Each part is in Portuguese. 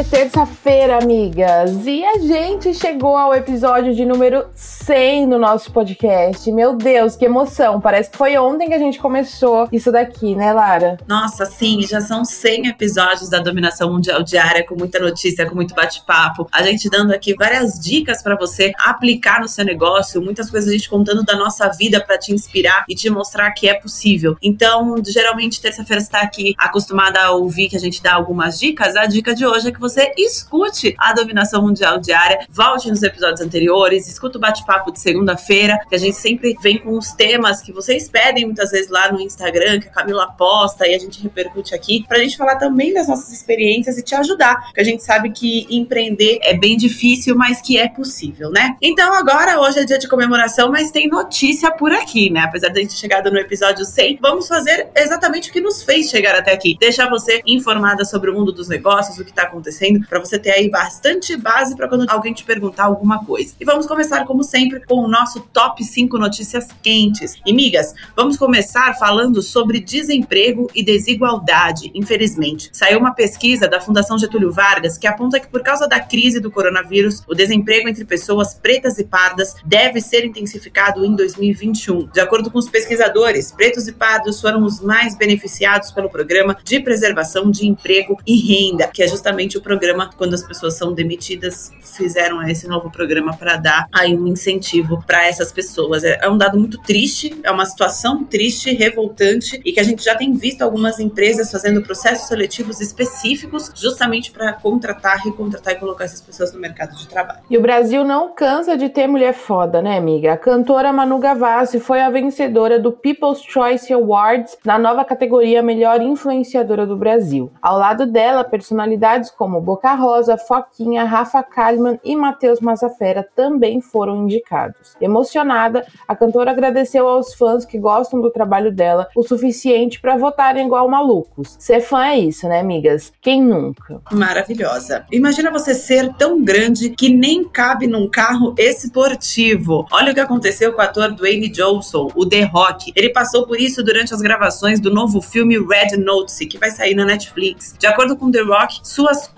É terça-feira, amigas, e a gente chegou ao episódio de número 100 no nosso podcast. Meu Deus, que emoção! Parece que foi ontem que a gente começou isso daqui, né, Lara? Nossa, sim, já são 100 episódios da Dominação Mundial Diária, com muita notícia, com muito bate-papo. A gente dando aqui várias dicas para você aplicar no seu negócio, muitas coisas a gente contando da nossa vida para te inspirar e te mostrar que é possível. Então, geralmente, terça-feira está aqui acostumada a ouvir que a gente dá algumas dicas. A dica de hoje é que você escute a Dominação Mundial Diária, volte nos episódios anteriores, escuta o bate-papo de segunda-feira, que a gente sempre vem com os temas que vocês pedem muitas vezes lá no Instagram, que a Camila posta e a gente repercute aqui, pra gente falar também das nossas experiências e te ajudar, porque a gente sabe que empreender é bem difícil, mas que é possível, né? Então agora, hoje é dia de comemoração, mas tem notícia por aqui, né? Apesar de a gente chegado no episódio 100, vamos fazer exatamente o que nos fez chegar até aqui, deixar você informada sobre o mundo dos negócios, o que tá acontecendo, para você ter aí bastante base para quando alguém te perguntar alguma coisa. E vamos começar, como sempre, com o nosso top 5 notícias quentes. E, migas, vamos começar falando sobre desemprego e desigualdade, infelizmente. Saiu uma pesquisa da Fundação Getúlio Vargas que aponta que, por causa da crise do coronavírus, o desemprego entre pessoas pretas e pardas deve ser intensificado em 2021. De acordo com os pesquisadores, pretos e pardos foram os mais beneficiados pelo programa de preservação de emprego e renda, que é justamente justamente o programa, quando as pessoas são demitidas, fizeram esse novo programa para dar aí um incentivo para essas pessoas. É, é um dado muito triste, é uma situação triste, revoltante e que a gente já tem visto algumas empresas fazendo processos seletivos específicos justamente para contratar, recontratar e colocar essas pessoas no mercado de trabalho. E o Brasil não cansa de ter mulher foda, né, amiga? A cantora Manu Gavassi foi a vencedora do People's Choice Awards na nova categoria Melhor Influenciadora do Brasil. Ao lado dela, personalidades como Boca Rosa, Foquinha, Rafa Kalimann e Matheus Mazafera também foram indicados. Emocionada, a cantora agradeceu aos fãs que gostam do trabalho dela o suficiente para votarem igual malucos. Ser fã é isso, né, amigas? Quem nunca? Maravilhosa. Imagina você ser tão grande que nem cabe num carro esportivo. Olha o que aconteceu com o ator Dwayne Johnson, o The Rock. Ele passou por isso durante as gravações do novo filme Red Notice, que vai sair na Netflix. De acordo com The Rock, suas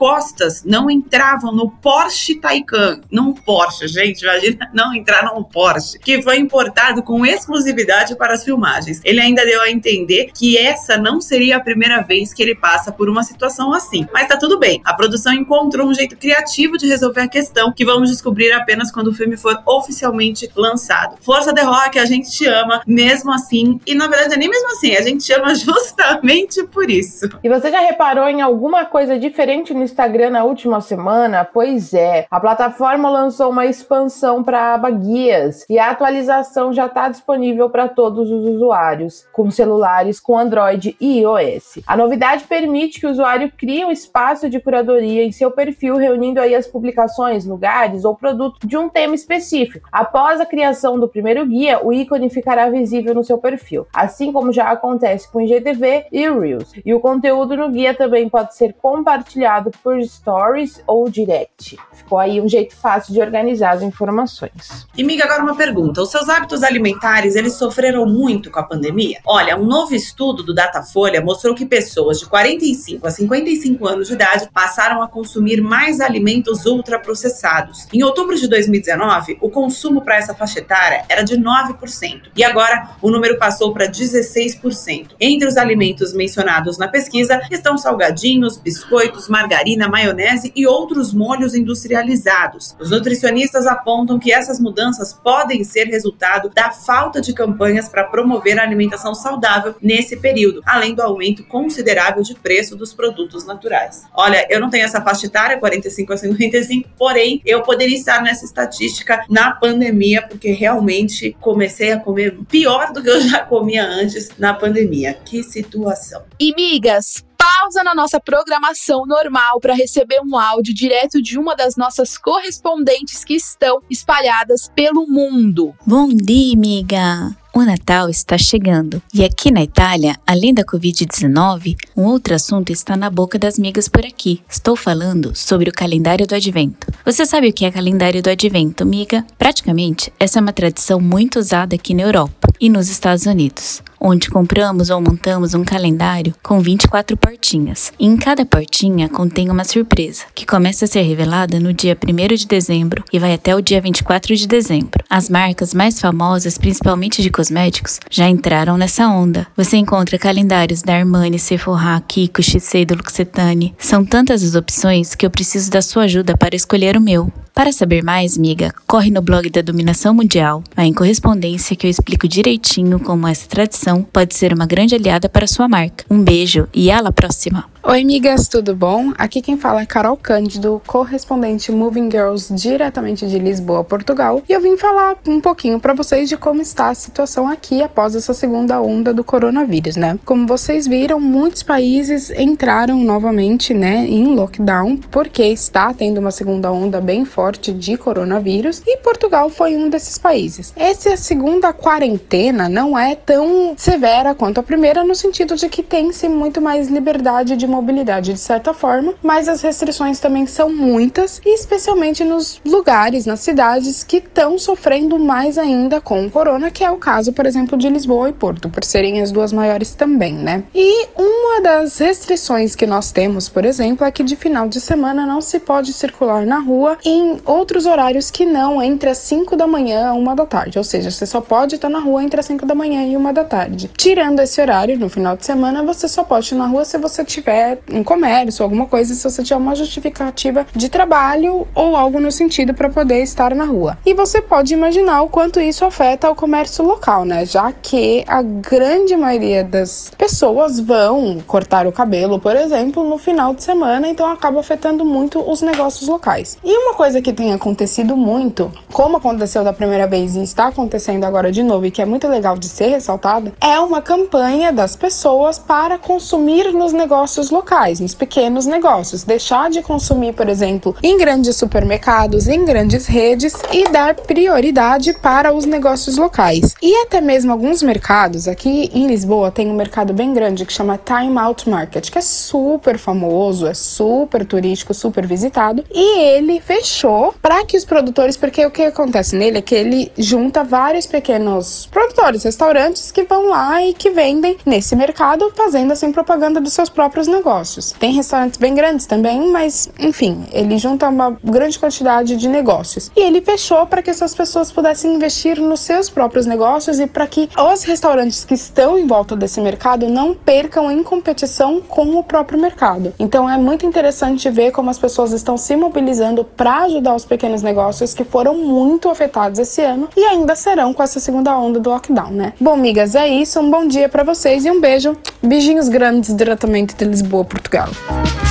não entravam no Porsche Taycan. Não Porsche, gente, imagina não entrar no Porsche, que foi importado com exclusividade para as filmagens. Ele ainda deu a entender que essa não seria a primeira vez que ele passa por uma situação assim. Mas tá tudo bem. A produção encontrou um jeito criativo de resolver a questão que vamos descobrir apenas quando o filme for oficialmente lançado. Força The Rock, a gente te ama mesmo assim. E na verdade, nem mesmo assim, a gente te ama justamente por isso. E você já reparou em alguma coisa diferente no Instagram na última semana? Pois é, a plataforma lançou uma expansão para a aba Guias e a atualização já está disponível para todos os usuários com celulares com Android e iOS. A novidade permite que o usuário crie um espaço de curadoria em seu perfil, reunindo aí as publicações, lugares ou produtos de um tema específico. Após a criação do primeiro guia, o ícone ficará visível no seu perfil, assim como já acontece com IGTV e Reels. E o conteúdo no guia também pode ser compartilhado por stories ou direct. Ficou aí um jeito fácil de organizar as informações. E Miga, agora uma pergunta. Os seus hábitos alimentares, eles sofreram muito com a pandemia? Olha, um novo estudo do Datafolha mostrou que pessoas de 45 a 55 anos de idade passaram a consumir mais alimentos ultraprocessados. Em outubro de 2019, o consumo para essa faixa etária era de 9%. E agora o número passou para 16%. Entre os alimentos mencionados na pesquisa estão salgadinhos, biscoitos, margarinas, margarina, maionese e outros molhos industrializados. Os nutricionistas apontam que essas mudanças podem ser resultado da falta de campanhas para promover a alimentação saudável nesse período, além do aumento considerável de preço dos produtos naturais. Olha, eu não tenho essa faixa etária, 45 a 55, porém eu poderia estar nessa estatística na pandemia, porque realmente comecei a comer pior do que eu já comia antes na pandemia. Que situação. E migas, pausa na nossa programação normal para receber um áudio direto de uma das nossas correspondentes que estão espalhadas pelo mundo. Bom dia, amiga! O Natal está chegando e aqui na Itália, além da Covid-19, um outro assunto está na boca das migas por aqui. Estou falando sobre o calendário do advento. Você sabe o que é calendário do advento, miga? Praticamente, essa é uma tradição muito usada aqui na Europa e nos Estados Unidos onde compramos ou montamos um calendário com 24 portinhas. E em cada portinha contém uma surpresa, que começa a ser revelada no dia 1 de dezembro e vai até o dia 24 de dezembro. As marcas mais famosas, principalmente de cosméticos, já entraram nessa onda. Você encontra calendários da Armani, Sephora, Kiko, Shiseido, L'Occitane. São tantas as opções que eu preciso da sua ajuda para escolher o meu. Para saber mais, miga, corre no blog da Dominação Mundial, vai em correspondência que eu explico direitinho como essa tradição pode ser uma grande aliada para sua marca. Um beijo e à la próxima! Oi, amigas, tudo bom? Aqui quem fala é Carol Cândido, correspondente Moving Girls diretamente de Lisboa, Portugal, e eu vim falar um pouquinho para vocês de como está a situação aqui após essa segunda onda do coronavírus, né? Como vocês viram, muitos países entraram novamente, né, em lockdown porque está tendo uma segunda onda bem forte de coronavírus e Portugal foi um desses países. Essa segunda quarentena não é tão severa quanto a primeira no sentido de que tem-se muito mais liberdade de mobilidade de certa forma, mas as restrições também são muitas, e especialmente nos lugares, nas cidades que estão sofrendo mais ainda com o corona, que é o caso, por exemplo, de Lisboa e Porto, por serem as duas maiores também, né? E uma das restrições que nós temos, por exemplo, é que de final de semana não se pode circular na rua em outros horários que não entre as 5 da manhã a 1 da tarde, ou seja, você só pode estar na rua entre as 5 da manhã e 1 da tarde. Tirando esse horário, no final de semana, você só pode ir na rua se você tiver um comércio, alguma coisa, se você tiver uma justificativa de trabalho ou algo no sentido para poder estar na rua. E você pode imaginar o quanto isso afeta o comércio local, né? Já que a grande maioria das pessoas vão cortar o cabelo, por exemplo, no final de semana, então acaba afetando muito os negócios locais. E uma coisa que tem acontecido muito, como aconteceu da primeira vez e está acontecendo agora de novo e que é muito legal de ser ressaltado, é uma campanha das pessoas para consumir nos negócios locais, nos pequenos negócios. Deixar de consumir, por exemplo, em grandes supermercados, em grandes redes e dar prioridade para os negócios locais. E até mesmo alguns mercados, aqui em Lisboa tem um mercado bem grande que chama Time Out Market, que é super famoso, é super turístico, super visitado, e ele fechou para que os produtores, porque o que acontece nele é que ele junta vários pequenos produtores, restaurantes que vão lá e que vendem nesse mercado, fazendo assim propaganda dos seus próprios negócios negócios. Tem restaurantes bem grandes também, mas enfim, ele junta uma grande quantidade de negócios. E ele fechou para que essas pessoas pudessem investir nos seus próprios negócios e para que os restaurantes que estão em volta desse mercado não percam em competição com o próprio mercado. Então é muito interessante ver como as pessoas estão se mobilizando para ajudar os pequenos negócios que foram muito afetados esse ano e ainda serão com essa segunda onda do lockdown, né? Bom, amigas, é isso. Um bom dia para vocês e um beijo. Beijinhos grandes diretamente de Lisboa. Lisboa, Portugal.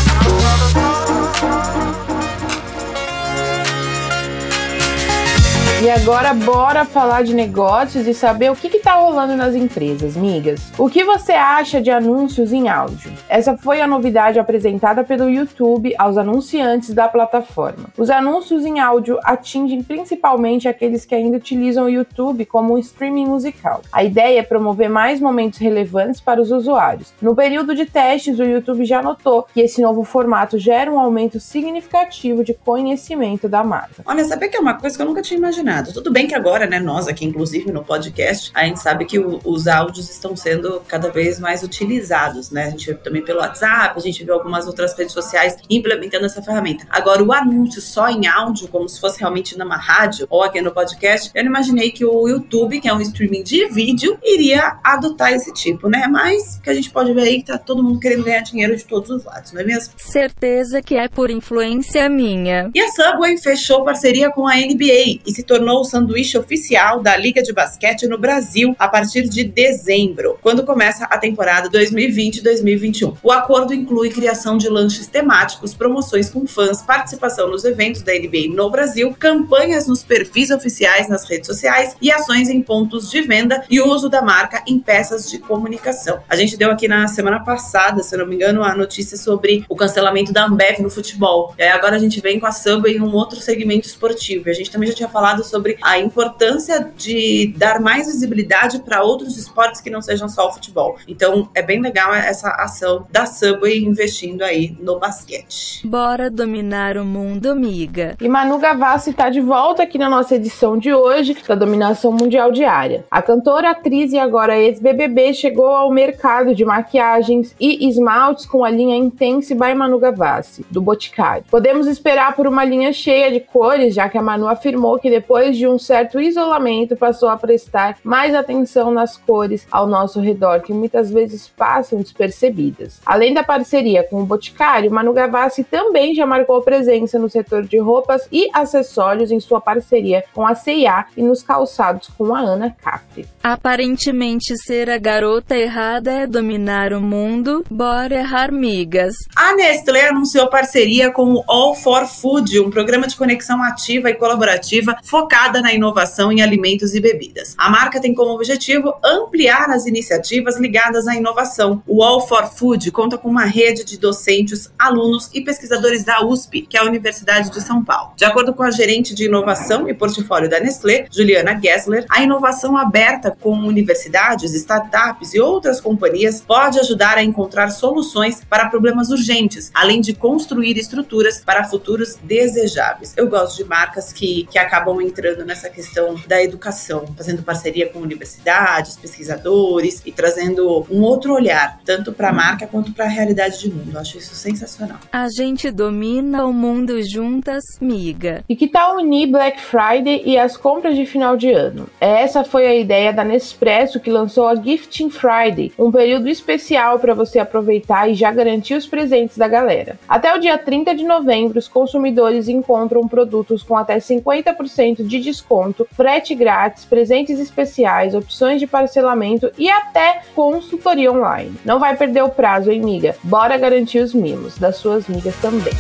E agora bora falar de negócios e saber o que está rolando nas empresas, migas. O que você acha de anúncios em áudio? Essa foi a novidade apresentada pelo YouTube aos anunciantes da plataforma. Os anúncios em áudio atingem principalmente aqueles que ainda utilizam o YouTube como um streaming musical. A ideia é promover mais momentos relevantes para os usuários. No período de testes, o YouTube já notou que esse novo formato gera um aumento significativo de conhecimento da marca. Olha, sabe que é uma coisa que eu nunca tinha imaginado? Questionado. Tudo bem que agora, né, nós aqui, inclusive no podcast, a gente sabe que o, os áudios estão sendo cada vez mais utilizados, né? A gente também pelo WhatsApp, a gente vê algumas outras redes sociais implementando essa ferramenta. Agora, o anúncio só em áudio, como se fosse realmente numa rádio ou aqui no podcast, eu não imaginei que o YouTube, que é um streaming de vídeo, iria adotar esse tipo, né? Mas que a gente pode ver aí que tá todo mundo querendo ganhar dinheiro de todos os lados, não é mesmo? Certeza que é por influência minha. E a Subway fechou parceria com a NBA e se tornou o sanduíche oficial da Liga de Basquete no Brasil a partir de dezembro, quando começa a temporada 2020-2021. O acordo inclui criação de lanches temáticos, promoções com fãs, participação nos eventos da NBA no Brasil, campanhas nos perfis oficiais nas redes sociais e ações em pontos de venda e uso da marca em peças de comunicação. A gente deu aqui na semana passada, se não me engano, a notícia sobre o cancelamento da Ambev no futebol. E agora a gente vem com a Subway em um outro segmento esportivo. E a gente também já tinha falado sobre a importância de dar mais visibilidade para outros esportes que não sejam só o futebol. Então é bem legal essa ação da Subway investindo aí no basquete. Bora dominar o mundo, amiga. E Manu Gavassi está de volta aqui na nossa edição de hoje da Dominação Mundial Diária. A cantora, atriz e agora ex-BBB chegou ao mercado de maquiagens e esmaltes com a linha Intense by Manu Gavassi, do Boticário. Podemos esperar por uma linha cheia de cores, já que a Manu afirmou que depois de um certo isolamento passou a prestar mais atenção nas cores ao nosso redor, que muitas vezes passam despercebidas. Além da parceria com o Boticário, Manu Gavassi também já marcou presença no setor de roupas e acessórios em sua parceria com a C&A e nos calçados com a Ana Capri. Aparentemente ser a garota errada é dominar o mundo, bora errar migas. A Nestlé anunciou parceria com o All for Food, um programa de conexão ativa e colaborativa focada na inovação em alimentos e bebidas. A marca tem como objetivo ampliar as iniciativas ligadas à inovação. O All for Food conta com uma rede de docentes, alunos e pesquisadores da USP, que é a Universidade de São Paulo. De acordo com a gerente de inovação e portfólio da Nestlé, Juliana Gessler, a inovação aberta com universidades, startups e outras companhias pode ajudar a encontrar soluções para problemas urgentes, além de construir estruturas para futuros desejáveis. Eu gosto de marcas que, que acabam entrando nessa questão da educação, fazendo parceria com universidades, pesquisadores e trazendo um outro olhar, tanto para a marca quanto para a realidade de mundo. Eu acho isso sensacional. A gente domina o mundo juntas, miga. E que tal unir Black Friday e as compras de final de ano? Essa foi a ideia da Nespresso que lançou a Gifting Friday, um período especial para você aproveitar e já garantir os presentes da galera. Até o dia 30 de novembro, os consumidores encontram produtos com até 50% de desconto, frete grátis, presentes especiais, opções de parcelamento e até consultoria online. Não vai perder o prazo, hein, miga? Bora garantir os mimos das suas migas também.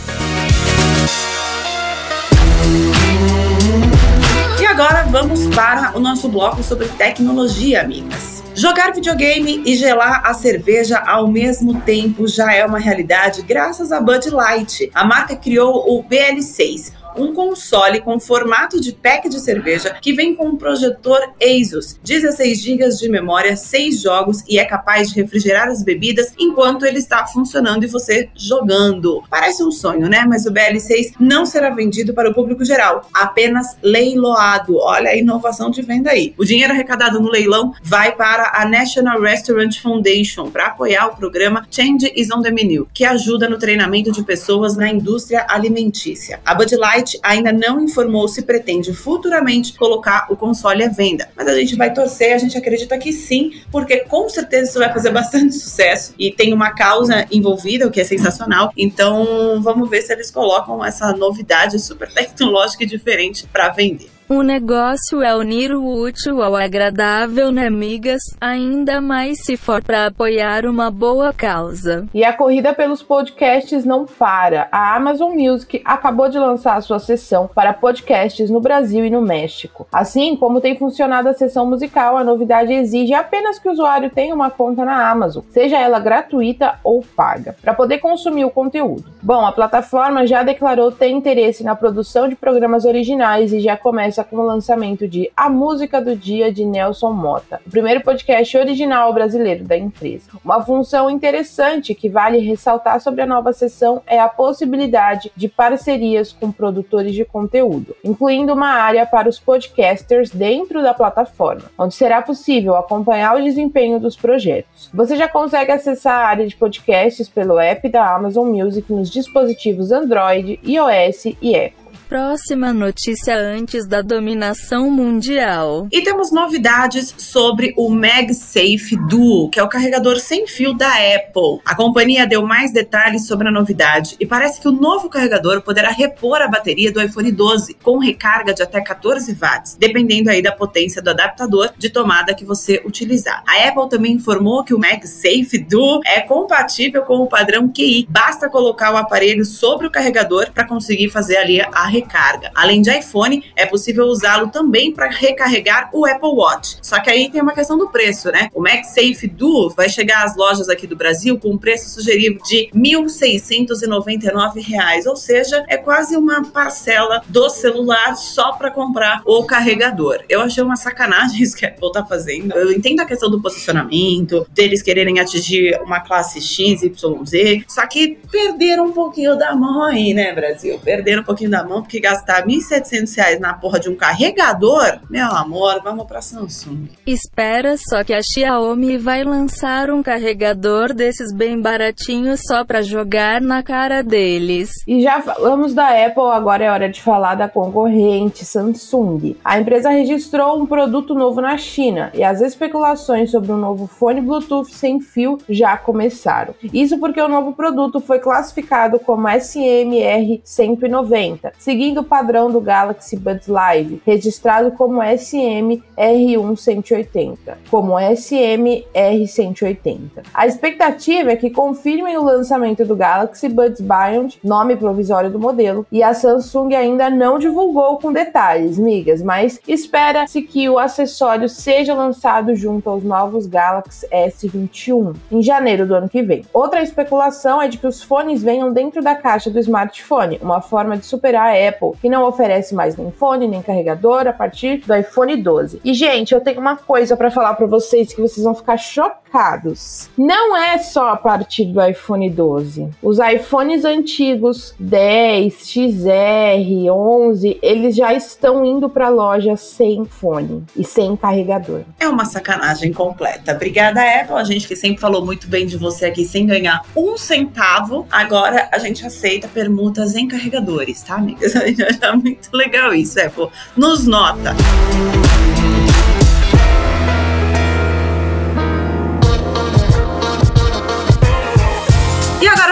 E agora vamos para o nosso bloco sobre tecnologia, amigas. Jogar videogame e gelar a cerveja ao mesmo tempo já é uma realidade graças a Bud Light. A marca criou o BL6, um console com formato de pack de cerveja que vem com um projetor ASUS, 16 GB de memória, 6 jogos e é capaz de refrigerar as bebidas enquanto ele está funcionando e você jogando. Parece um sonho, né? Mas o BL6 não será vendido para o público geral, apenas leiloado. Olha a inovação de venda aí. O dinheiro arrecadado no leilão vai para a National Restaurant Foundation para apoiar o programa Change is on the Menu, que ajuda no treinamento de pessoas na indústria alimentícia. A Bud Light ainda não informou se pretende futuramente colocar o console à venda, mas a gente vai torcer, a gente acredita que sim, porque com certeza isso vai fazer bastante sucesso e tem uma causa envolvida, o que é sensacional. Então, vamos ver se eles colocam essa novidade super tecnológica e diferente para vender. O negócio é unir o útil ao agradável, né, amigas? Ainda mais se for para apoiar uma boa causa. E a corrida pelos podcasts não para. A Amazon Music acabou de lançar a sua seção para podcasts no Brasil e no México. Assim como tem funcionado a seção musical, a novidade exige apenas que o usuário tenha uma conta na Amazon, seja ela gratuita ou paga, para poder consumir o conteúdo. Bom, a plataforma já declarou ter interesse na produção de programas originais e já começa com o lançamento de A Música do Dia de Nelson Mota, o primeiro podcast original brasileiro da empresa. Uma função interessante que vale ressaltar sobre a nova sessão é a possibilidade de parcerias com produtores de conteúdo, incluindo uma área para os podcasters dentro da plataforma, onde será possível acompanhar o desempenho dos projetos. Você já consegue acessar a área de podcasts pelo app da Amazon Music nos dispositivos Android, iOS e Apple. Próxima notícia antes da dominação mundial. E temos novidades sobre o MagSafe Duo, que é o carregador sem fio da Apple. A companhia deu mais detalhes sobre a novidade e parece que o novo carregador poderá repor a bateria do iPhone 12 com recarga de até 14 watts, dependendo aí da potência do adaptador de tomada que você utilizar. A Apple também informou que o MagSafe Duo é compatível com o padrão QI. Basta colocar o aparelho sobre o carregador para conseguir fazer ali a recarga recarga. Além de iPhone, é possível usá-lo também para recarregar o Apple Watch. Só que aí tem uma questão do preço, né? O MagSafe Duo vai chegar às lojas aqui do Brasil com um preço sugerido de R$ 1.699, ou seja, é quase uma parcela do celular só para comprar o carregador. Eu achei uma sacanagem isso que a Apple tá fazendo. Eu entendo a questão do posicionamento, deles quererem atingir uma classe X, Y, Z, só que perderam um pouquinho da mão aí, né, Brasil? Perderam um pouquinho da mão que gastar R$ 1.700 na porra de um carregador, meu amor, vamos pra Samsung. Espera só que a Xiaomi vai lançar um carregador desses bem baratinhos só pra jogar na cara deles. E já falamos da Apple, agora é hora de falar da concorrente Samsung. A empresa registrou um produto novo na China e as especulações sobre um novo fone Bluetooth sem fio já começaram. Isso porque o novo produto foi classificado como SMR190, seguindo seguindo o padrão do Galaxy Buds Live, registrado como SM-R1-180, como SM-R180. A expectativa é que confirmem o lançamento do Galaxy Buds Beyond, nome provisório do modelo, e a Samsung ainda não divulgou com detalhes, migas, mas espera-se que o acessório seja lançado junto aos novos Galaxy S21 em janeiro do ano que vem. Outra especulação é de que os fones venham dentro da caixa do smartphone, uma forma de superar a Apple, que não oferece mais nem fone nem carregador a partir do iPhone 12. E gente, eu tenho uma coisa para falar para vocês que vocês vão ficar chocados. Não é só a partir do iPhone 12. Os iPhones antigos 10, XR, 11, eles já estão indo para loja sem fone e sem carregador. É uma sacanagem completa. Obrigada, Apple. A gente que sempre falou muito bem de você aqui sem ganhar um centavo. Agora a gente aceita permutas em carregadores, tá, amigas? É muito legal isso, Apple. Nos nota.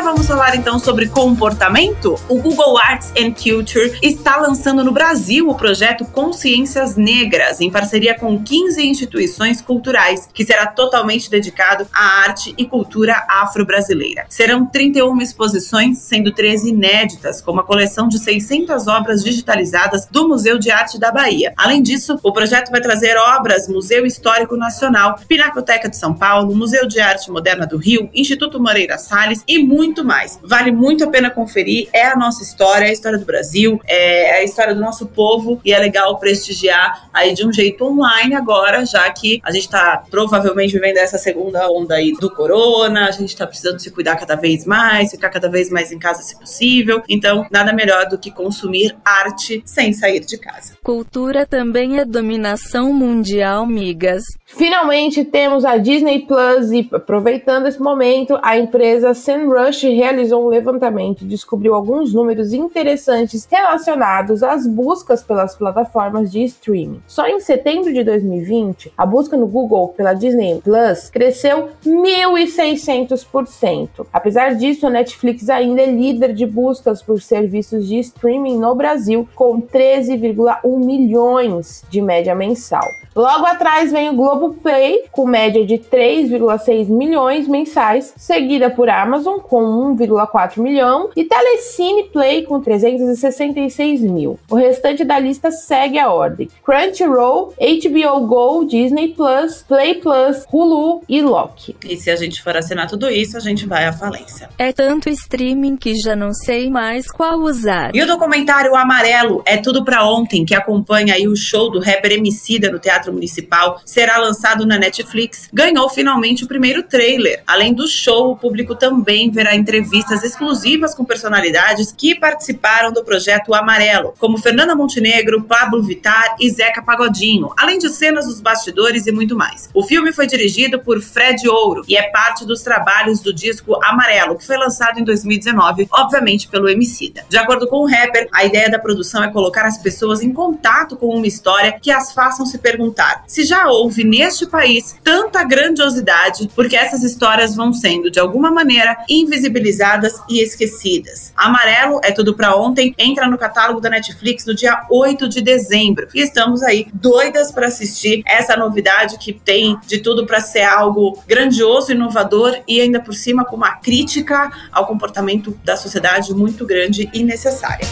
Vamos falar então sobre comportamento? O Google Arts and Culture está lançando no Brasil o projeto Consciências Negras, em parceria com 15 instituições culturais, que será totalmente dedicado à arte e cultura afro-brasileira. Serão 31 exposições, sendo 13 inéditas, com uma coleção de 600 obras digitalizadas do Museu de Arte da Bahia. Além disso, o projeto vai trazer obras Museu Histórico Nacional, Pinacoteca de São Paulo, Museu de Arte Moderna do Rio, Instituto Moreira Salles e muito muito mais. Vale muito a pena conferir. É a nossa história, é a história do Brasil, é a história do nosso povo e é legal prestigiar aí de um jeito online agora, já que a gente está provavelmente vivendo essa segunda onda aí do corona, a gente está precisando se cuidar cada vez mais, ficar cada vez mais em casa se possível. Então, nada melhor do que consumir arte sem sair de casa. Cultura também é dominação mundial, migas. Finalmente temos a Disney Plus e aproveitando esse momento, a empresa SEMrush realizou um levantamento e descobriu alguns números interessantes relacionados às buscas pelas plataformas de streaming. Só em setembro de 2020, a busca no Google pela Disney Plus cresceu 1.600%. Apesar disso, a Netflix ainda é líder de buscas por serviços de streaming no Brasil, com 13,1 milhões de média mensal. Logo atrás vem o Globoplay, com média de 3,6 milhões mensais, seguida por Amazon, com 1,4 milhão, e Telecine Play, com 366 mil. O restante da lista segue a ordem: Crunchyroll, HBO Go, Disney Plus, Play Plus, Hulu e Loki. E se a gente for assinar tudo isso, a gente vai à falência. É tanto streaming que já não sei mais qual usar. E o documentário Amarelo é tudo pra ontem, que acompanha aí o show do rapper Emicida no Teatro Municipal, será lançado na Netflix, ganhou finalmente o primeiro trailer. Além do show, o público também verá entrevistas exclusivas com personalidades que participaram do projeto Amarelo, como Fernanda Montenegro, Pablo Vittar e Zeca Pagodinho, além de cenas dos bastidores e muito mais. O filme foi dirigido por Fred Ouro e é parte dos trabalhos do disco Amarelo, que foi lançado em 2019, obviamente pelo Emicida. De acordo com o rapper, a ideia da produção é colocar as pessoas em contato com uma história que as façam se perguntar se já houve neste país tanta grandiosidade, porque essas histórias vão sendo de alguma maneira invisibilizadas e esquecidas. Amarelo é tudo para ontem, entra no catálogo da Netflix no dia 8 de dezembro. E estamos aí doidas para assistir essa novidade que tem de tudo para ser algo grandioso, inovador e ainda por cima com uma crítica ao comportamento da sociedade muito grande e necessária.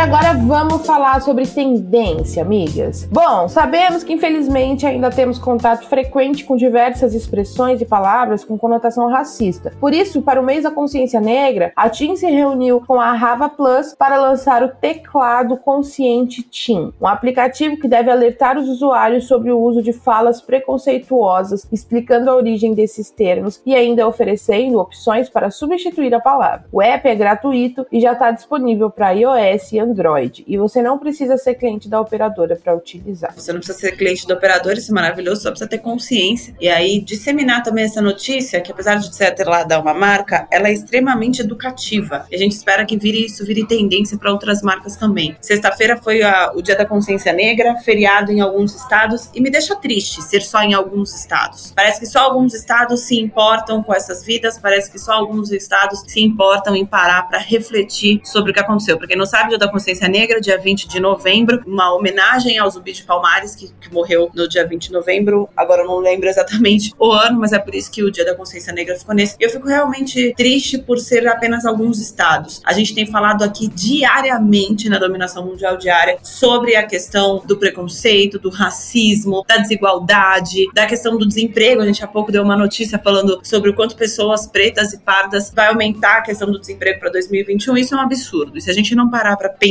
Agora vamos falar sobre tendência, amigas. Bom, sabemos que infelizmente ainda temos contato frequente com diversas expressões e palavras com conotação racista. Por isso, para o mês da consciência negra, a TIM se reuniu com a Rava Plus para lançar o teclado consciente TIM, um aplicativo que deve alertar os usuários sobre o uso de falas preconceituosas, explicando a origem desses termos e ainda oferecendo opções para substituir a palavra. O app é gratuito e já está disponível para iOS e Android. E você não precisa ser cliente da operadora para utilizar. Você não precisa ser cliente da operadora, isso é maravilhoso, só precisa ter consciência. E aí, disseminar também essa notícia, que apesar de ser atrelada uma marca, ela é extremamente educativa. E a gente espera que vire isso, vire tendência para outras marcas também. Sexta-feira foi a, o Dia da Consciência Negra, feriado em alguns estados, e me deixa triste ser só em alguns estados. Parece que só alguns estados se importam com essas vidas, parece que só alguns estados se importam em parar para refletir sobre o que aconteceu. Pra quem não sabe, o Dia da Consciência Negra, dia 20 de novembro, uma homenagem ao Zumbi de Palmares, que, que, morreu no dia 20 de novembro. Agora eu não lembro exatamente o ano, mas é por isso que o Dia da Consciência Negra ficou nesse. Eu fico realmente triste por ser apenas alguns estados. A gente tem falado aqui diariamente na dominação mundial diária sobre a questão do preconceito, do racismo, da desigualdade, da questão do desemprego. A gente há pouco deu uma notícia falando sobre o quanto pessoas pretas e pardas vai aumentar a questão do desemprego para 2021. Isso é um absurdo. E se a gente não parar para pensar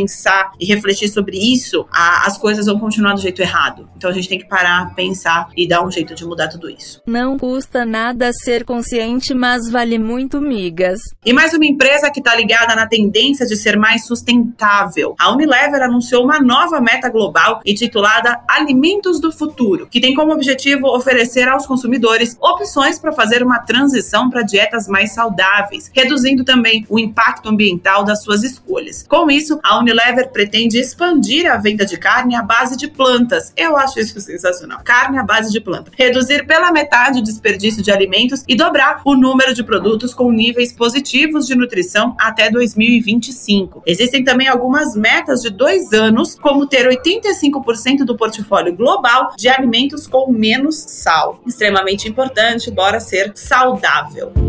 e refletir sobre isso, a, as coisas vão continuar do jeito errado. Então a gente tem que parar, pensar e dar um jeito de mudar tudo isso. Não custa nada ser consciente, mas vale muito migas. E mais uma empresa que está ligada na tendência de ser mais sustentável. A Unilever anunciou uma nova meta global intitulada Alimentos do Futuro, que tem como objetivo oferecer aos consumidores opções para fazer uma transição para dietas mais saudáveis, reduzindo também o impacto ambiental das suas escolhas. Com isso, a Unilever pretende expandir a venda de carne à base de plantas. Eu acho isso sensacional. Carne à base de planta. Reduzir pela metade o desperdício de alimentos e dobrar o número de produtos com níveis positivos de nutrição até 2025. Existem também algumas metas de dois anos, como ter 85% do portfólio global de alimentos com menos sal. Extremamente importante, bora ser saudável.